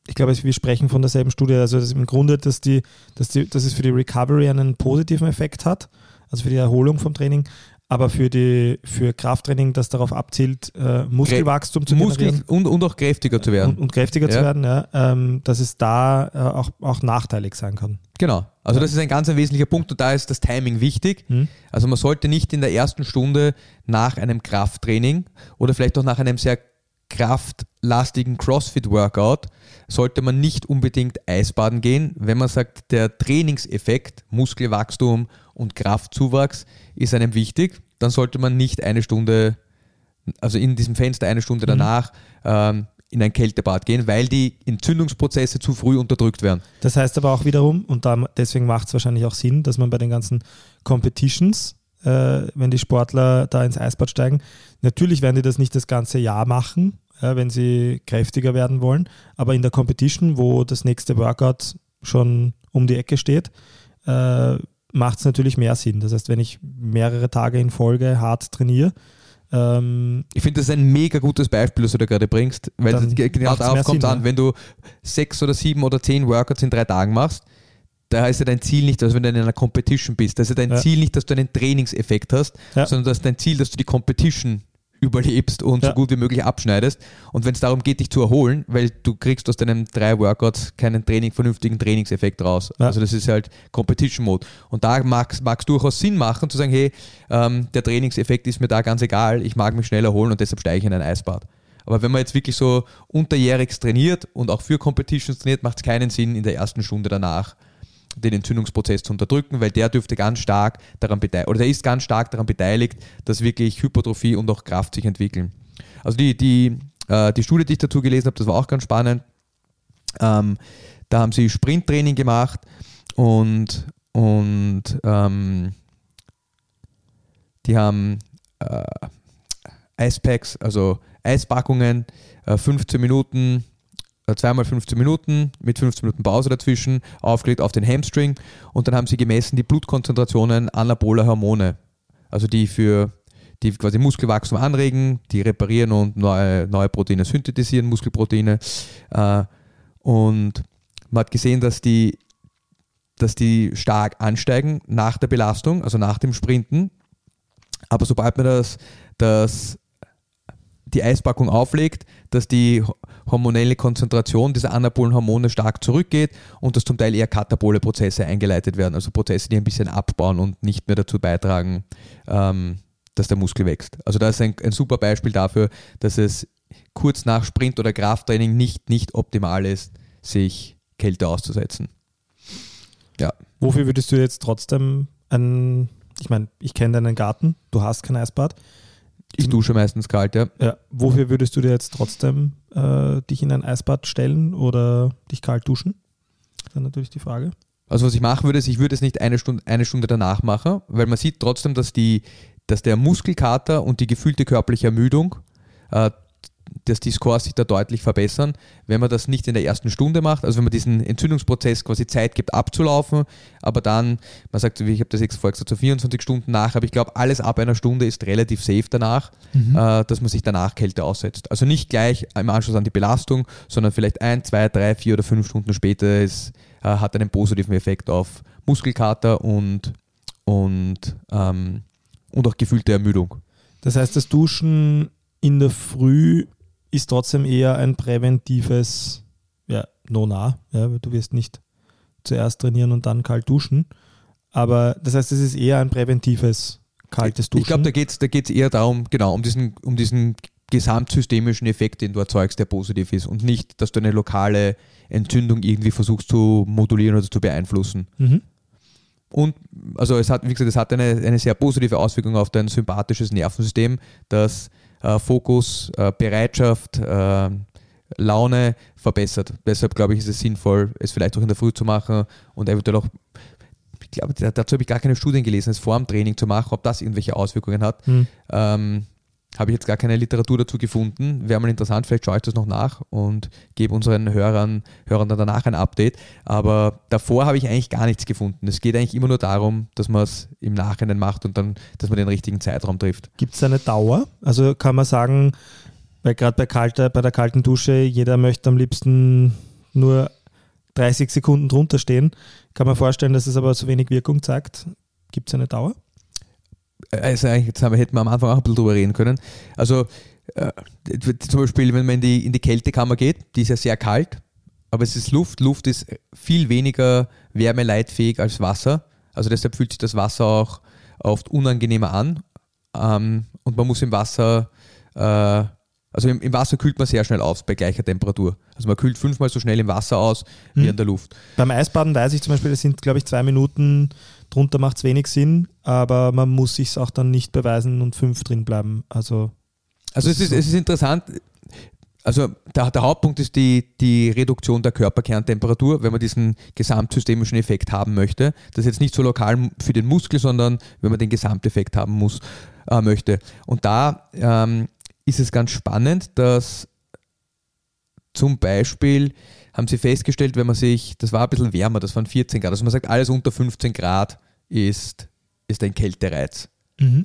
ich glaube, wir sprechen von derselben Studie. Also das im Grunde, dass, die, dass, die, dass es für die Recovery einen positiven Effekt hat, also für die Erholung vom Training, aber für, die, für Krafttraining, das darauf abzielt, äh, Muskelwachstum zu Muskel generieren und, und auch kräftiger zu werden. und, und kräftiger zu Ja. werden, ja, ähm, dass es da äh, auch, auch nachteilig sein kann. Genau. Also das ist ein ganz ein wesentlicher Punkt und da ist das Timing wichtig. Hm? Also man sollte nicht in der ersten Stunde nach einem Krafttraining oder vielleicht auch nach einem sehr kraftlastigen CrossFit-Workout sollte man nicht unbedingt Eisbaden gehen, wenn man sagt, der Trainingseffekt, Muskelwachstum und Kraftzuwachs ist einem wichtig, dann sollte man nicht eine Stunde, also in diesem Fenster eine Stunde danach ähm, in ein Kältebad gehen, weil die Entzündungsprozesse zu früh unterdrückt werden. Das heißt aber auch wiederum, und deswegen macht es wahrscheinlich auch Sinn, dass man bei den ganzen Competitions, äh, wenn die Sportler da ins Eisbad steigen, natürlich werden die das nicht das ganze Jahr machen, äh, wenn sie kräftiger werden wollen, aber in der Competition, wo das nächste Workout schon um die Ecke steht, äh, macht es natürlich mehr Sinn. Das heißt, wenn ich mehrere Tage in Folge hart trainiere, ähm, Ich finde, das ist ein mega gutes Beispiel, das du da gerade bringst, weil genau darauf kommt Sinn, an, ja. wenn du sechs oder sieben oder zehn Workouts in drei Tagen machst, da ist ja dein Ziel nicht, dass wenn du in einer Competition bist, da ist ja dein Ja. Ziel nicht, dass du einen Trainingseffekt hast, Ja. sondern das ist dein Ziel, dass du die Competition überlebst und Ja. so gut wie möglich abschneidest. Und wenn es darum geht, dich zu erholen, weil du kriegst aus deinen drei Workouts keinen Training, vernünftigen Trainingseffekt raus. Ja. Also das ist halt Competition Mode. Und da mag es durchaus Sinn machen, zu sagen, hey, ähm, der Trainingseffekt ist mir da ganz egal, ich mag mich schnell erholen und deshalb steige ich in ein Eisbad. Aber wenn man jetzt wirklich so unterjährig trainiert und auch für Competitions trainiert, macht es keinen Sinn, in der ersten Stunde danach den Entzündungsprozess zu unterdrücken, weil der dürfte ganz stark daran beteiligt, oder der ist ganz stark daran beteiligt, dass wirklich Hypertrophie und auch Kraft sich entwickeln. Also die, die, äh, die Studie, die ich dazu gelesen habe, das war auch ganz spannend. Ähm, da haben sie Sprinttraining gemacht und, und ähm, die haben äh, Eispacks, also Eispackungen, äh, 15 Minuten, zweimal 15 Minuten mit 15 Minuten Pause dazwischen, aufgelegt auf den Hamstring und dann haben sie gemessen die Blutkonzentrationen anaboler Hormone, also die für die quasi Muskelwachstum anregen, die reparieren und neue, neue Proteine synthetisieren, Muskelproteine. Äh, und man hat gesehen, dass die, dass die stark ansteigen nach der Belastung, also nach dem Sprinten. Aber sobald man das, das die Eispackung auflegt, dass die hormonelle Konzentration dieser anabolen Hormone stark zurückgeht und dass zum Teil eher katabole Prozesse eingeleitet werden, also Prozesse, die ein bisschen abbauen und nicht mehr dazu beitragen, ähm, dass der Muskel wächst. Also das ist ein, ein super Beispiel dafür, dass es kurz nach Sprint oder Krafttraining nicht, nicht optimal ist, sich Kälte auszusetzen. Ja. Wofür würdest du jetzt trotzdem ein, ich meine, ich kenne deinen Garten, du hast kein Eisbad. Ich dusche meistens kalt, ja. Ja, wofür würdest du dir jetzt trotzdem äh, dich in ein Eisbad stellen oder dich kalt duschen? Das ist natürlich die Frage. Also was ich machen würde, ist, ich würde es nicht eine Stunde, eine Stunde danach machen, weil man sieht trotzdem, dass, die, dass der Muskelkater und die gefühlte körperliche Ermüdung, äh, dass die Scores sich da deutlich verbessern, wenn man das nicht in der ersten Stunde macht, also wenn man diesen Entzündungsprozess quasi Zeit gibt abzulaufen, aber dann, man sagt, ich habe das jetzt vorher gesagt, so 24 Stunden nach, aber ich glaube, alles ab einer Stunde ist relativ safe danach, äh, dass man sich danach Kälte aussetzt. Also nicht gleich im Anschluss an die Belastung, sondern vielleicht ein, zwei, drei, vier oder fünf Stunden später ist, äh, hat einen positiven Effekt auf Muskelkater und, und, ähm, und auch gefühlte Ermüdung. Das heißt, das Duschen in der Früh ist trotzdem eher ein präventives ja, No-Nah. Ja, du wirst nicht zuerst trainieren und dann kalt duschen. Aber das heißt, es ist eher ein präventives kaltes Duschen. Ich glaube, da geht es da geht's eher darum, genau, um diesen, um diesen gesamtsystemischen Effekt, den du erzeugst, der positiv ist und nicht, dass du eine lokale Entzündung irgendwie versuchst zu modulieren oder zu beeinflussen. mhm. Und also es hat, wie gesagt, es hat eine, eine sehr positive Auswirkung auf dein sympathisches Nervensystem, das äh, Fokus, äh, Bereitschaft, äh, Laune verbessert. Deshalb glaube ich, ist es sinnvoll, es vielleicht auch in der Früh zu machen und eventuell auch, ich glaube, da- dazu habe ich gar keine Studien gelesen, es vor dem Training zu machen, ob das irgendwelche Auswirkungen hat. Hm. Ähm, habe ich jetzt gar keine Literatur dazu gefunden. Wäre mal interessant, vielleicht schaue ich das noch nach und gebe unseren Hörern, Hörern dann danach ein Update. Aber davor habe ich eigentlich gar nichts gefunden. Es geht eigentlich immer nur darum, dass man es im Nachhinein macht und dann, dass man den richtigen Zeitraum trifft. Gibt es eine Dauer? Also kann man sagen, weil gerade bei, bei der kalten Dusche, jeder möchte am liebsten nur 30 Sekunden drunter stehen. Kann man vorstellen, dass es aber so wenig Wirkung zeigt. Gibt es eine Dauer? Also eigentlich, jetzt haben wir, hätten wir am Anfang auch ein bisschen drüber reden können. Also äh, zum Beispiel, wenn man in die, in die Kältekammer geht, die ist ja sehr kalt, aber es ist Luft. Luft ist viel weniger wärmeleitfähig als Wasser. Also deshalb fühlt sich das Wasser auch oft unangenehmer an. Ähm, und man muss im Wasser, äh, also im, im Wasser kühlt man sehr schnell aus bei gleicher Temperatur. Also man kühlt fünfmal so schnell im Wasser aus wie Mhm. an der Luft. Beim Eisbaden weiß ich zum Beispiel, das sind, glaube ich, zwei Minuten. Drunter macht es wenig Sinn, aber man muss sich auch dann nicht beweisen und fünf drin bleiben. Also Also es ist, ist so. es ist interessant, also der, der Hauptpunkt ist die, die Reduktion der Körperkerntemperatur, wenn man diesen gesamtsystemischen Effekt haben möchte. Das ist jetzt nicht so lokal für den Muskel, sondern wenn man den Gesamteffekt haben muss, äh, möchte. Und da ähm, ist es ganz spannend, dass zum Beispiel haben sie festgestellt, wenn man sich, das war ein bisschen wärmer, das waren 14 Grad, also man sagt, alles unter 15 Grad ist, ist ein Kältereiz.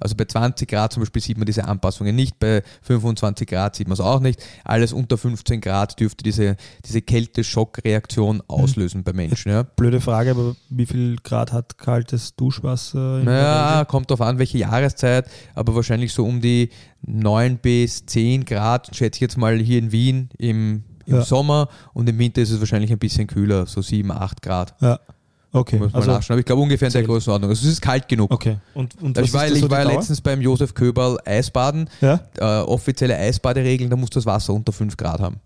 Also bei 20 Grad zum Beispiel sieht man diese Anpassungen nicht, bei 25 Grad sieht man es auch nicht. Alles unter 15 Grad dürfte diese, diese Kälte-Schock-Reaktion auslösen bei Menschen. Ja. blöde Frage, aber wie viel Grad hat kaltes Duschwasser? in Naja, kommt darauf an, welche Jahreszeit, aber wahrscheinlich so um die 9 bis 10 Grad, schätze ich jetzt mal hier in Wien im, im Ja. Sommer und im Winter ist es wahrscheinlich ein bisschen kühler, so 7, 8 Grad. Ja, okay. Muss man Also, nachschauen. Aber ich glaube ungefähr in der. Größenordnung. Also es ist kalt genug. okay. Und, und ich war, ich so die war letztens beim Josef Köberl Eisbaden. Ja? Äh, offizielle Eisbaderegeln, da muss das Wasser unter 5 Grad haben.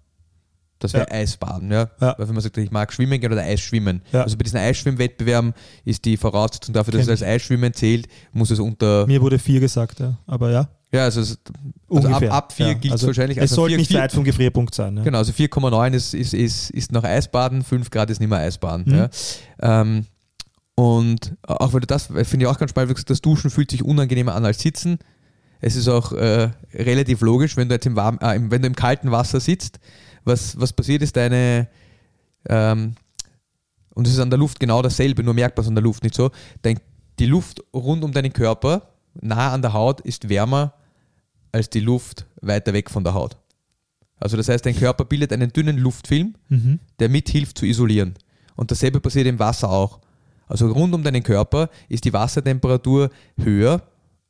Das wäre Ja. Eisbaden, ja. Ja. Weil wenn man sagt, ich mag schwimmen gehen oder Eisschwimmen. Ja. Also bei diesen Eisschwimmwettbewerben ist die Voraussetzung dafür, dass Kenn es als Eisschwimmen zählt, muss es unter. Mir wurde vier gesagt, ja. aber ja. Ja, also, es- also ab, ab 4 ja. gilt es also wahrscheinlich. Es Also sollte vier- nicht weit vom Gefrierpunkt sein. Ja. Genau, also 4,9 ist, ist, ist, ist noch Eisbaden, 5 Grad ist nicht mehr Eisbaden. Mhm. Ja. Ähm, und auch weil du das, finde ich auch ganz spannend, das Duschen fühlt sich unangenehmer an als Sitzen. Es ist auch äh, relativ logisch, wenn du jetzt im, warm, äh, wenn du im kalten Wasser sitzt, was, was passiert ist, deine, ähm, und es ist an der Luft genau dasselbe, nur merkt man es an der Luft nicht so, dein, die Luft rund um deinen Körper, nah an der Haut, ist wärmer als die Luft weiter weg von der Haut. Also das heißt, dein Körper bildet einen dünnen Luftfilm, Mhm. der mithilft zu isolieren. Und dasselbe passiert im Wasser auch. Also rund um deinen Körper ist die Wassertemperatur höher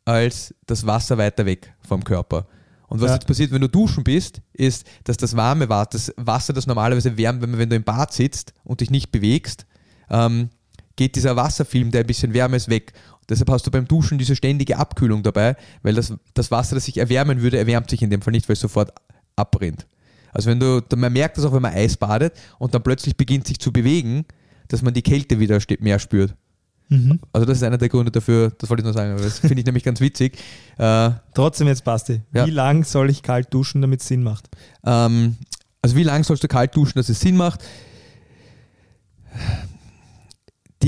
als das Wasser weiter weg vom Körper. Und was Ja. jetzt passiert, wenn du duschen bist, ist, dass das warme Wasser, das Wasser, das normalerweise wärmt, wenn, wenn du im Bad sitzt und dich nicht bewegst, ähm, geht dieser Wasserfilm, der ein bisschen wärmer ist, weg. Deshalb hast du beim Duschen diese ständige Abkühlung dabei, weil das, das Wasser, das sich erwärmen würde, erwärmt sich in dem Fall nicht, weil es sofort abbrennt. Also wenn du, man merkt das auch, wenn man Eis badet und dann plötzlich beginnt sich zu bewegen, dass man die Kälte wieder mehr spürt. Mhm. Also das ist einer der Gründe dafür, das wollte ich nur sagen, aber das finde ich nämlich ganz witzig. Äh, Trotzdem jetzt, Basti. Ja. Wie lang soll ich kalt duschen, damit es Sinn macht? ähm, also wie lange sollst du kalt duschen, dass es Sinn macht?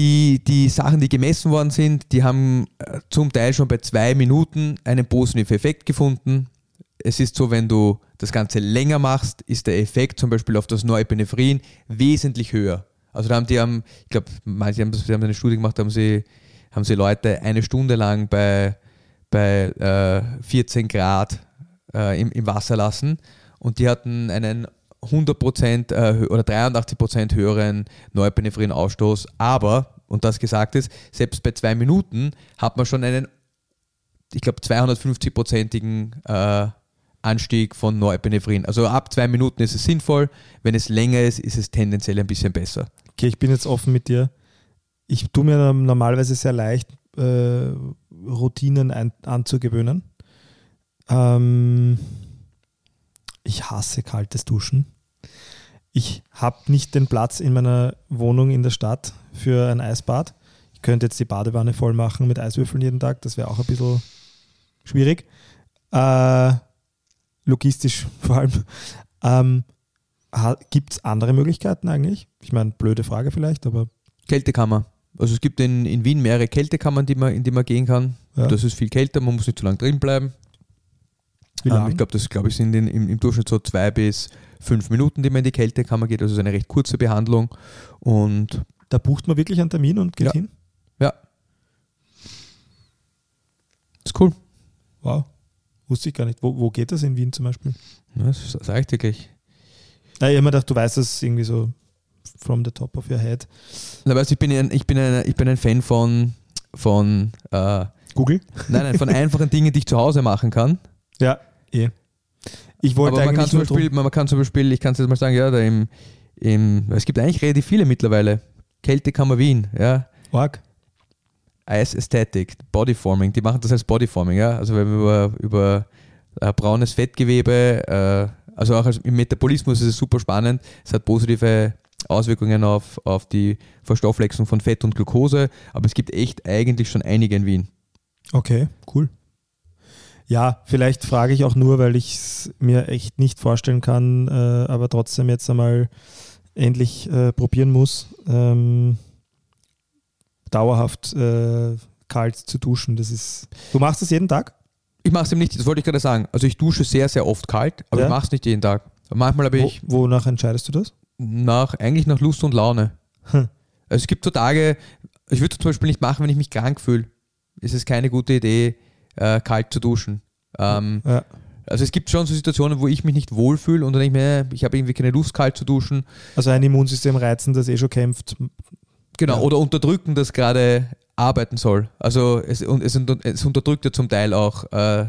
Die, die Sachen, die gemessen worden sind, die haben äh, zum Teil schon bei zwei Minuten einen positiven Effekt gefunden. Es ist so, wenn du das Ganze länger machst, ist der Effekt zum Beispiel auf das Norepinephrine wesentlich höher. Also da haben die, haben, ich glaube, manche haben, haben eine Studie gemacht, haben sie, haben sie Leute eine Stunde lang bei, bei äh, 14 Grad äh, im, im Wasser lassen und die hatten einen 100% äh, oder 83% höheren Norepinephrinausstoß. Aber, und das gesagt ist, selbst bei zwei Minuten hat man schon einen, ich glaube, 250-prozentigen äh, Anstieg von Norepinephrin. Also ab zwei Minuten ist es sinnvoll. Wenn es länger ist, ist es tendenziell ein bisschen besser. Okay, ich bin jetzt offen mit dir. Ich tue mir normalerweise sehr leicht, äh, Routinen ein, anzugewöhnen. Ähm, ich hasse kaltes Duschen. Ich habe nicht den Platz in meiner Wohnung in der Stadt für ein Eisbad. Ich könnte jetzt die Badewanne voll machen mit Eiswürfeln jeden Tag. Das wäre auch ein bisschen schwierig. Äh, logistisch vor allem. Ähm, Gibt es andere Möglichkeiten eigentlich? Ich meine, blöde Frage vielleicht, aber Kältekammer. Also es gibt in, in Wien mehrere Kältekammern, die man, in die man gehen kann. Ja. Das ist viel kälter, man muss nicht zu lange drin bleiben. Wie Ähm, lange? ich glaube, das glaube ich, sind in, im, im Durchschnitt so zwei bis fünf Minuten, die man in die Kältekammer geht. Also es ist eine recht kurze Behandlung. Und da bucht man wirklich einen Termin und geht Ja. hin? ja. Ist cool. Wow. Wusste ich gar nicht. Wo, wo geht das in Wien zum Beispiel? Ja, das sage ich dir gleich. Na, ich habe immer gedacht, du weißt das irgendwie so from the top of your head. Na, weißt, ich, bin ein, ich, bin ein, ich bin ein Fan von, von, äh, Google? nein, nein, von einfachen Dingen, die ich zu Hause machen kann. Ja, eh. Ich wollte Aber man kann, zum Beispiel, man kann zum Beispiel, ich kann es jetzt mal sagen, ja, da im, im, es gibt eigentlich relativ viele mittlerweile. Kältekammer Wien, ja. Org. Ice Aesthetic, Bodyforming, die machen das als Bodyforming, ja. Also wenn wir über, über äh, braunes Fettgewebe, äh, also auch als, im Metabolismus ist es super spannend. Es hat positive Auswirkungen auf, auf die Verstoffwechslung von Fett und Glucose, aber es gibt echt eigentlich schon einige in Wien. Okay, cool. Ja, vielleicht frage ich auch nur, weil ich es mir echt nicht vorstellen kann, äh, aber trotzdem jetzt einmal endlich äh, probieren muss, ähm, dauerhaft äh, kalt zu duschen. Das ist. Du machst das jeden Tag? Ich mache es eben nicht, das wollte ich gerade sagen. Also ich dusche sehr, sehr oft kalt, aber Ja. ich mache es nicht jeden Tag. Manchmal habe Wo, ich wonach entscheidest du das? nach, eigentlich nach Lust und Laune. Hm. Also es gibt so Tage, ich würde zum Beispiel nicht machen, wenn ich mich krank fühle. Es ist keine gute Idee, äh, kalt zu duschen. Ähm, Ja. also es gibt schon so Situationen, wo ich mich nicht wohlfühle und dann denke ich mir, äh, ich habe irgendwie keine Lust, kalt zu duschen. Also ein Immunsystem reizen, das eh schon kämpft. Genau, Ja. oder unterdrücken, das gerade arbeiten soll. Also es, es, es unterdrückt ja zum Teil auch äh,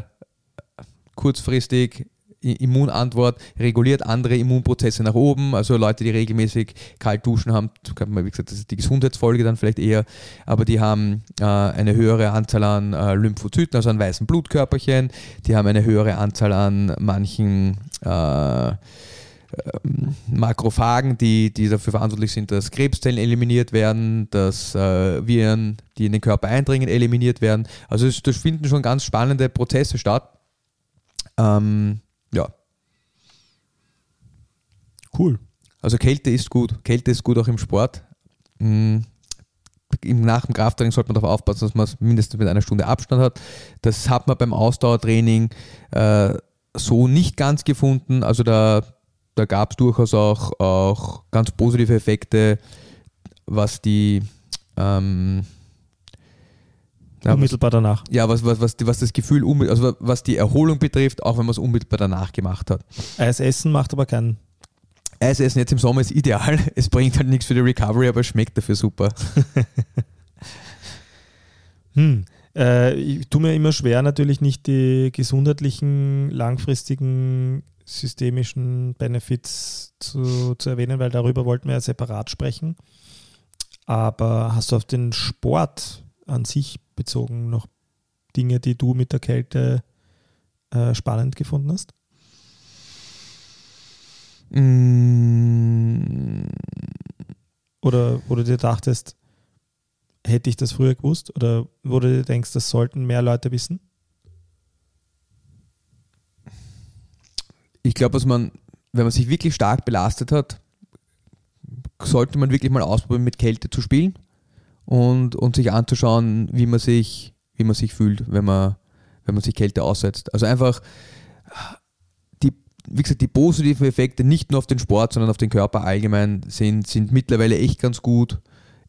kurzfristig Immunantwort, reguliert andere Immunprozesse nach oben. Also Leute, die regelmäßig kalt duschen haben, wie gesagt, das ist die Gesundheitsfolge dann vielleicht eher, aber die haben äh, eine höhere Anzahl an äh, Lymphozyten, also an weißen Blutkörperchen. Die haben eine höhere Anzahl an manchen äh, ähm, Makrophagen, die, die dafür verantwortlich sind, dass Krebszellen eliminiert werden, dass äh, Viren, die in den Körper eindringen, eliminiert werden. Also es, da finden schon ganz spannende Prozesse statt. Ähm, ja, Cool. also Kälte ist gut. Kälte ist gut auch im Sport. Mm, im- Nach dem Krafttraining sollte man darauf aufpassen, dass man es mindestens mit einer Stunde Abstand hat. Das hat man beim Ausdauertraining äh, so nicht ganz gefunden. Also da, da gab es durchaus auch, auch ganz positive Effekte, was die ähm, ja, Unmittelbar danach. ja, was, was, was, was das Gefühl, also was die Erholung betrifft, auch wenn man es unmittelbar danach gemacht hat. Eis essen macht aber keinen. Eisessen jetzt im Sommer ist ideal. Es bringt halt nichts für die Recovery, aber es schmeckt dafür super. Hm. Äh, ich tue mir immer schwer, natürlich nicht die gesundheitlichen, langfristigen, systemischen Benefits zu, zu erwähnen, weil darüber wollten wir ja separat sprechen. Aber hast du auf den Sport an sich bezogen noch Dinge, die du mit der Kälte äh, spannend gefunden hast? Mm, Oder wo du dir dachtest, hätte ich das früher gewusst? Oder wo du dir denkst, das sollten mehr Leute wissen? ich glaube, was man, wenn man sich wirklich stark belastet hat, sollte man wirklich mal ausprobieren, mit Kälte zu spielen und, und sich anzuschauen, wie man sich, wie man sich fühlt, wenn man, wenn man sich Kälte aussetzt. Also einfach wie gesagt, die positiven Effekte nicht nur auf den Sport, sondern auf den Körper allgemein sind, sind mittlerweile echt ganz gut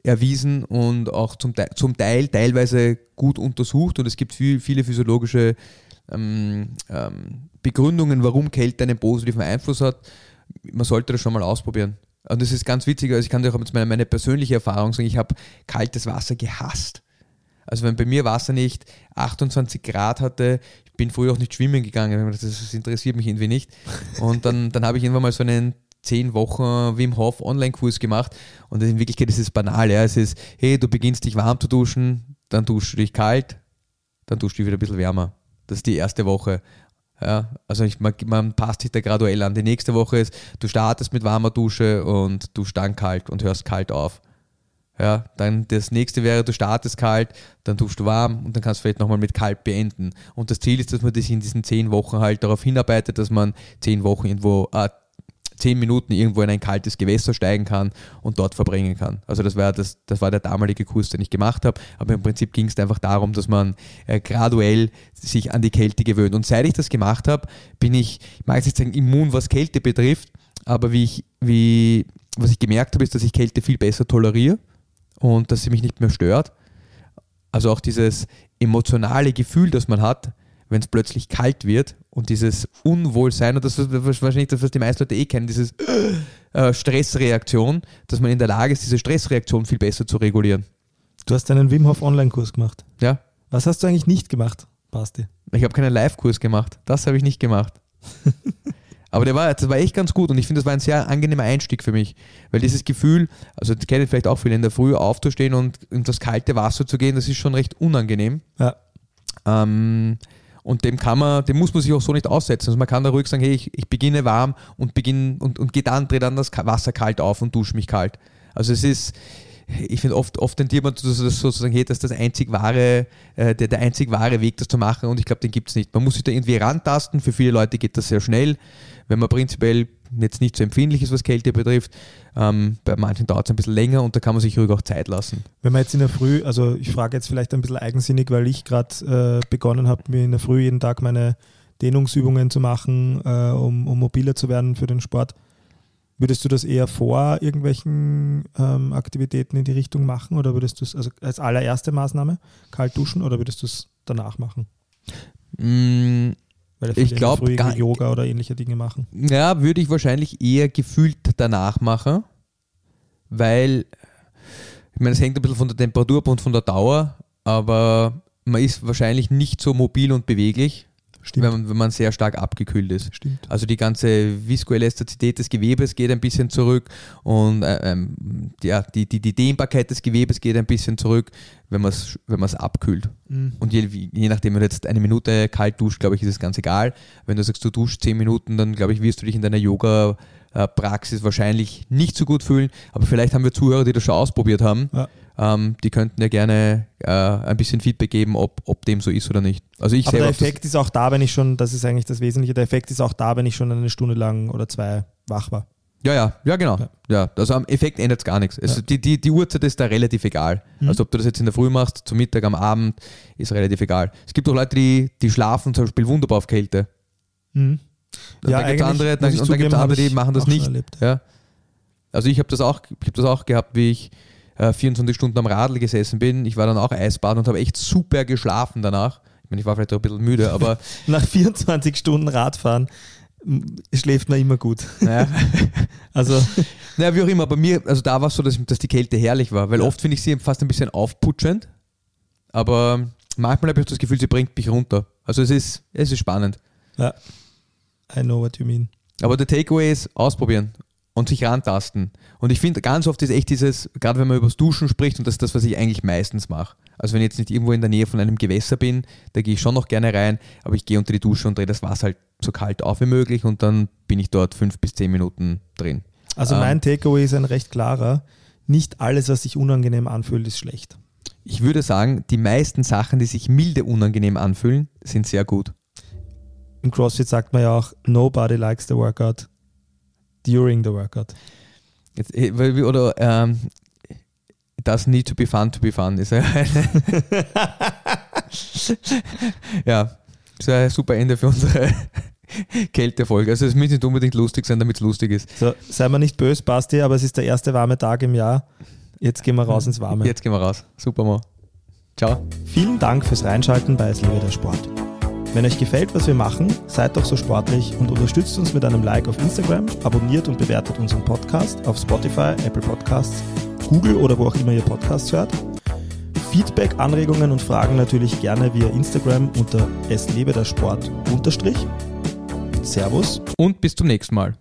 erwiesen und auch zum Teil, zum Teil teilweise gut untersucht und es gibt viel, viele physiologische ähm, ähm, Begründungen, warum Kälte einen positiven Einfluss hat. Man sollte das schon mal ausprobieren. Und das ist ganz witzig, also ich kann dir auch jetzt meine, meine persönliche Erfahrung sagen, ich habe kaltes Wasser gehasst. Also wenn bei mir Wasser nicht 28 Grad hatte, bin früher auch nicht schwimmen gegangen, das, interessiert mich irgendwie nicht. Und dann, dann habe ich irgendwann mal so einen 10 Wochen Wim Hof Online-Kurs gemacht und in Wirklichkeit ist es banal. Ja. Es ist, hey, du beginnst dich warm zu duschen, dann duschst du dich kalt, dann duschst du dich wieder ein bisschen wärmer. Das ist die erste Woche. Ja, also ich, man, man passt sich da graduell an. Die nächste Woche ist, du startest mit warmer Dusche und du dann kalt und hörst kalt auf. Ja, dann das nächste wäre, du startest kalt, dann tust du warm und dann kannst du vielleicht nochmal mit kalt beenden. Und das Ziel ist, dass man das in diesen zehn Wochen halt darauf hinarbeitet, dass man zehn Wochen irgendwo, äh, zehn Minuten irgendwo in ein kaltes Gewässer steigen kann und dort verbringen kann. Also das war, das, das war der damalige Kurs, den ich gemacht habe. Aber im Prinzip ging es einfach darum, dass man äh, graduell sich an die Kälte gewöhnt. Und seit ich das gemacht habe, bin ich, ich mag jetzt sagen immun, was Kälte betrifft, aber wie ich, wie, was ich gemerkt habe, ist, dass ich Kälte viel besser toleriere und dass sie mich nicht mehr stört. Also auch dieses emotionale Gefühl, das man hat, wenn es plötzlich kalt wird und dieses Unwohlsein, und das ist wahrscheinlich das, was die meisten Leute eh kennen, dieses äh, Stressreaktion, dass man in der Lage ist, diese Stressreaktion viel besser zu regulieren. Du hast einen Wim Hof Online-Kurs gemacht. Ja, Was hast du eigentlich nicht gemacht, Basti? ich habe keinen Live-Kurs gemacht. Das habe ich nicht gemacht. Aber der war, das war echt ganz gut und ich finde, das war ein sehr angenehmer Einstieg für mich. Weil dieses Gefühl, also das kennen vielleicht auch viele, in der Früh aufzustehen und in das kalte Wasser zu gehen, das ist schon recht unangenehm. Ja. Ähm, und dem kann man, dem muss man sich auch so nicht aussetzen. Also man kann da ruhig sagen, hey, ich, ich beginne warm und beginne und, und gehe dann, drehe dann das Wasser kalt auf und dusche mich kalt. Also es ist, ich finde oft, oft tendiert man sozusagen, hey, das ist das einzig wahre, äh, der, der einzig wahre Weg, das zu machen und ich glaube, den gibt es nicht. Man muss sich da irgendwie rantasten. Für viele Leute geht das sehr schnell. Wenn man prinzipiell jetzt nicht so empfindlich ist, was Kälte betrifft, ähm, bei manchen dauert es ein bisschen länger und da kann man sich ruhig auch Zeit lassen. Wenn man jetzt in der Früh, also ich frage jetzt vielleicht ein bisschen eigensinnig, weil ich gerade äh, begonnen habe, mir in der Früh jeden Tag meine Dehnungsübungen zu machen, äh, um, um mobiler zu werden für den Sport. Würdest du das eher vor irgendwelchen ähm, Aktivitäten in die Richtung machen oder würdest du es also als allererste Maßnahme kalt duschen oder würdest du es danach machen? Mm, Ich viele in der glaub, Früh irgendwie gar- Yoga oder ähnliche Dinge machen. Ja, würde ich wahrscheinlich eher gefühlt danach machen, weil, ich meine, es hängt ein bisschen von der Temperatur ab und von der Dauer, aber man ist wahrscheinlich nicht so mobil und beweglich, Stimmt. wenn man, wenn man sehr stark abgekühlt ist. Stimmt. Also die ganze Viskoelastizität des Gewebes geht ein bisschen zurück und äh, ähm, ja, die, die, die Dehnbarkeit des Gewebes geht ein bisschen zurück, wenn man es wenn man's abkühlt. Mhm. Und je, je nachdem, wenn du jetzt eine Minute kalt duscht, glaube ich, ist es ganz egal. Wenn du sagst, du duschst zehn Minuten, dann glaube ich, wirst du dich in deiner Yoga-Praxis wahrscheinlich nicht so gut fühlen. Aber vielleicht haben wir Zuhörer, die das schon ausprobiert haben. Ja. Ähm, die könnten ja gerne äh, ein bisschen Feedback geben, ob, ob dem so ist oder nicht. Also ich Aber der Effekt ist auch da, wenn ich schon, das ist eigentlich das Wesentliche, der Effekt ist auch da, wenn ich schon eine Stunde lang oder zwei wach war. Ja, ja, ja, genau. Ja. Ja. also am Effekt ändert es gar nichts. Also Ja. die, die, die Uhrzeit ist da relativ egal. Mhm. Also ob du das jetzt in der Früh machst, zum Mittag, am Abend, ist relativ egal. Es gibt auch Leute, die, die schlafen zum Beispiel wunderbar auf Kälte. Mhm. Und Ja, dann gibt es andere, dann, und dann gibt's zugeben, andere, die machen das nicht. erlebt. Ja. Also ich habe das, auch- ich hab das auch gehabt, wie ich äh, 24 Stunden am Radl gesessen bin. Ich war dann auch Eisbaden und habe echt super geschlafen danach. Ich meine, ich war vielleicht auch ein bisschen müde, aber Nach 24 Stunden Radfahren schläft man immer gut. naja. Also, naja, wie auch immer. Bei mir, also da war es so, dass, dass die Kälte herrlich war, weil Ja. oft finde ich sie fast ein bisschen aufputschend. Aber manchmal habe ich das Gefühl, sie bringt mich runter. Also es ist, es ist spannend. Ja. I know what you mean. Aber der Takeaway ist ausprobieren und sich rantasten. Und ich finde, ganz oft ist echt dieses, gerade wenn man über das Duschen spricht, und das ist das, was ich eigentlich meistens mache. Also wenn ich jetzt nicht irgendwo in der Nähe von einem Gewässer bin, da gehe ich schon noch gerne rein, aber ich gehe unter die Dusche und drehe das Wasser halt so kalt auf wie möglich und dann bin ich dort fünf bis zehn Minuten drin. Also Ähm. mein Takeaway ist ein recht klarer. Nicht alles, was sich unangenehm anfühlt, ist schlecht. Ich würde sagen, die meisten Sachen, die sich milde unangenehm anfühlen, sind sehr gut. Im CrossFit sagt man ja auch, nobody likes the workout during the workout. Jetzt, eh, oder ähm, it doesn't need to be fun to be fun ist ja ja, das ist ein super Ende für unsere Kältefolge. Also es muss nicht unbedingt lustig sein, damit es lustig ist. So, sei mal nicht böse, Basti, aber es ist der erste warme Tag im Jahr. Jetzt gehen wir raus ins Warme. Jetzt gehen wir raus. Super mal. Ciao. Vielen Dank fürs Reinschalten bei Es lebe der Sport. Wenn euch gefällt, was wir machen, seid doch so sportlich und unterstützt uns mit einem Like auf Instagram, abonniert und bewertet unseren Podcast auf Spotify, Apple Podcasts, Google oder wo auch immer ihr Podcasts hört. Feedback, Anregungen und Fragen natürlich gerne via Instagram unter Es lebe der Sport unterstrich. Servus Und bis zum nächsten Mal.